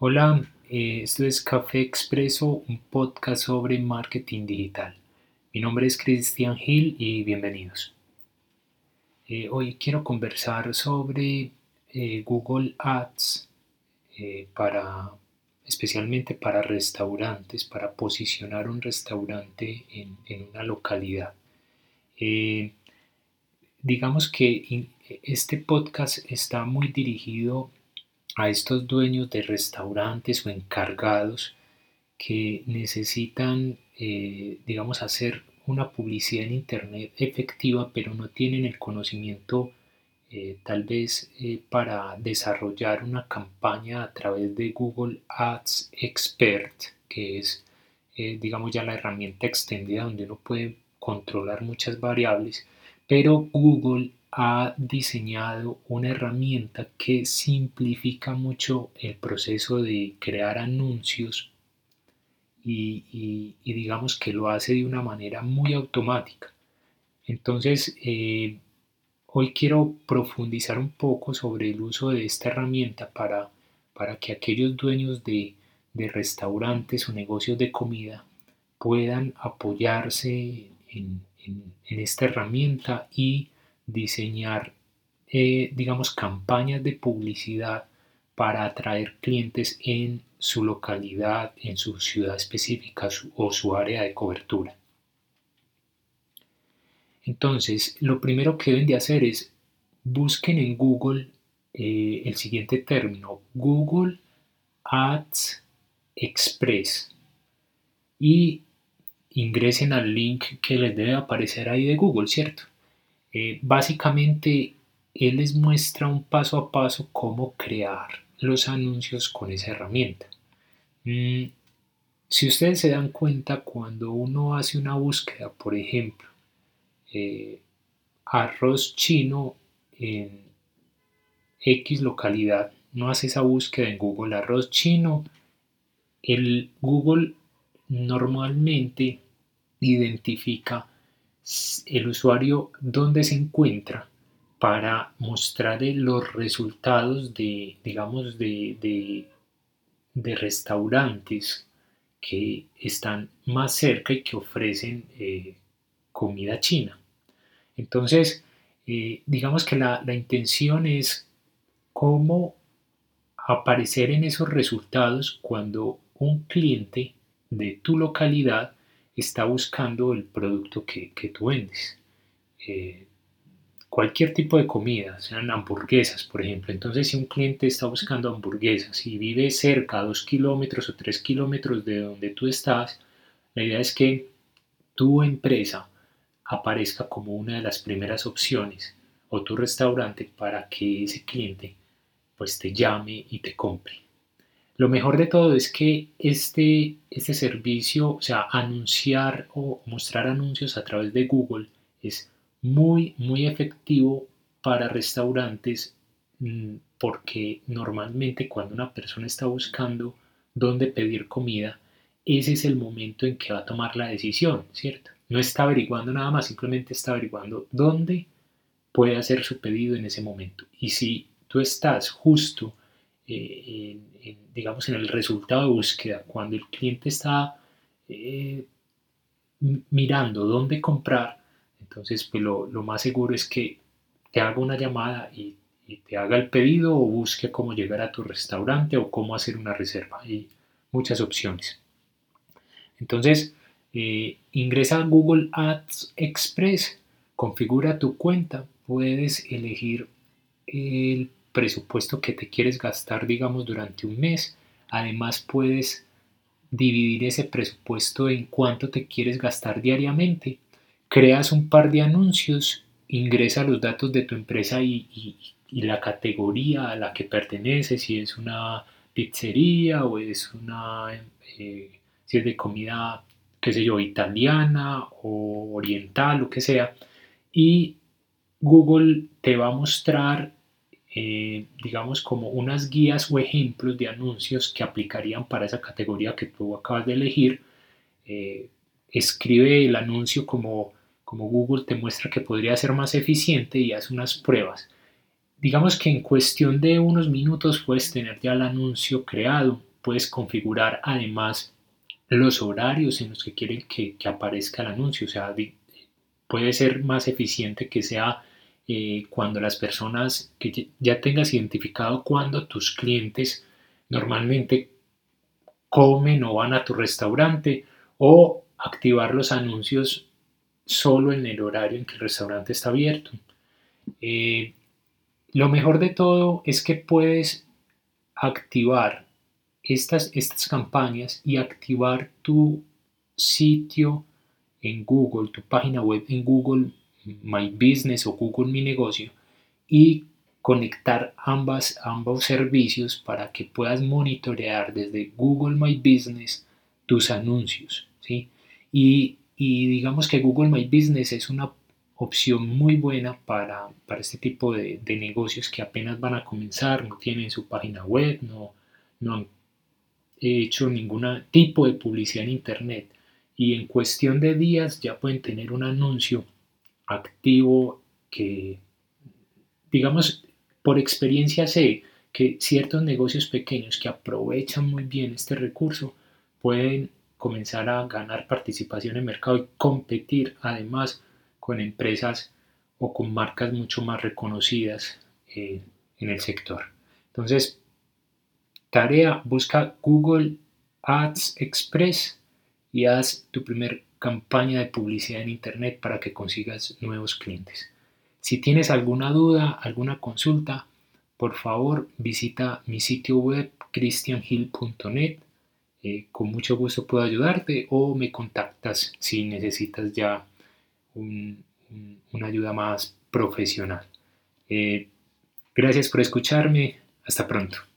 Hola, eh, esto es Café Expreso, un podcast sobre marketing digital. Mi nombre es Cristian Gil y bienvenidos. Eh, hoy quiero conversar sobre eh, Google Ads para especialmente para restaurantes, para posicionar un restaurante en, en una localidad. digamos que este podcast está muy dirigido a estos dueños de restaurantes o encargados que necesitan, eh, digamos, hacer una publicidad en Internet efectiva, pero no tienen el conocimiento eh, tal vez eh, para desarrollar una campaña a través de Google Ads Expert, que es, digamos, ya la herramienta extendida donde uno puede controlar muchas variables, pero Google ha diseñado una herramienta que simplifica mucho el proceso de crear anuncios y, digamos que lo hace de una manera muy automática. Entonces, eh, hoy quiero profundizar un poco sobre el uso de esta herramienta para, para que aquellos dueños de, restaurantes o negocios de comida puedan apoyarse en esta herramienta y diseñar, eh, digamos, campañas de publicidad para atraer clientes en su localidad, en su ciudad específica o su área de cobertura. Entonces, lo primero que deben de hacer es busquen en Google eh, el siguiente término, Google Ads Express y ingresen al link que les debe aparecer ahí de Google, ¿cierto? Eh, básicamente, él les muestra un paso a paso cómo crear los anuncios con esa herramienta. Mm, si ustedes se dan cuenta, cuando uno hace una búsqueda, por ejemplo, eh, arroz chino en X localidad, no hace esa búsqueda en Google arroz chino, el Google normalmente identifica el usuario dónde se encuentra para mostrarle los resultados de, digamos, de, de, restaurantes que están más cerca y que ofrecen eh, comida china. Entonces, eh, digamos que la, la intención es cómo aparecer en esos resultados cuando un cliente de tu localidad está buscando el producto que, tú vendes. Eh, cualquier tipo de comida, sean hamburguesas, por ejemplo. Entonces, si un cliente está buscando hamburguesas y vive cerca, dos kilómetros o tres kilómetros de donde tú estás, la idea es que tu empresa aparezca como una de las primeras opciones o tu restaurante para que ese cliente pues te llame y te compre. Lo mejor de todo es que este, este servicio, o sea, anunciar o mostrar anuncios a través de Google es muy, muy efectivo para restaurantes mm, porque normalmente cuando una persona está buscando dónde pedir comida, ese es el momento en que va a tomar la decisión, ¿cierto? No está averiguando nada más, simplemente está averiguando dónde puede hacer su pedido en ese momento. Y si tú estás justo digamos, en el resultado de búsqueda, cuando el cliente está eh, mirando dónde comprar, entonces pues lo, más seguro es que te haga una llamada y, te haga el pedido o busque cómo llegar a tu restaurante o cómo hacer una reserva. Hay muchas opciones. Entonces, eh, ingresa a Google Ads Express, configura tu cuenta, puedes elegir el presupuesto que te quieres gastar, digamos, durante un mes. Además, puedes dividir ese presupuesto en cuánto te quieres gastar diariamente. Creas un par de anuncios, ingresa los datos de tu empresa y, la categoría a la que pertenece, si es una pizzería o es una, eh, si es de comida, qué sé yo, italiana o oriental, lo que sea. Y Google te va a mostrar eh, digamos, como unas guías o ejemplos de anuncios que aplicarían para esa categoría que tú acabas de elegir. Eh, escribe el anuncio como, como Google te muestra que podría ser más eficiente y haz unas pruebas. Digamos que en cuestión de unos minutos puedes tener ya el anuncio creado puedes configurar además los horarios en los que quieren que, aparezca el anuncio. O sea, puede ser más eficiente que sea eh, cuando las personas, que ya tengas identificado cuando tus clientes normalmente comen o van a tu restaurante o activar los anuncios solo en el horario en que el restaurante está abierto. Eh, lo mejor de todo es que puedes activar estas, estas campañas y activar tu sitio en Google, tu página web en Google My Business o Google Mi Negocio y conectar ambas, ambos servicios para que puedas monitorear desde Google My Business tus anuncios. ¿sí? Y, digamos que Google My Business es una opción muy buena para, este tipo de, negocios que apenas van a comenzar, no tienen su página web, no, no han hecho ningún tipo de publicidad en Internet y en cuestión de días ya pueden tener un anuncio activo que, digamos, por experiencia sé que ciertos negocios pequeños que aprovechan muy bien este recurso pueden comenzar a ganar participación en mercado y competir además con empresas o con marcas mucho más reconocidas en el sector. Entonces, tarea, busca Google Ads Express y haz tu primer campaña de publicidad en Internet para que consigas nuevos clientes. Si tienes alguna duda, alguna consulta, por favor visita mi sitio web christianhill.net. Eh, con mucho gusto puedo ayudarte o me contactas si necesitas ya una ayuda más profesional. Eh, gracias por escucharme. Hasta pronto.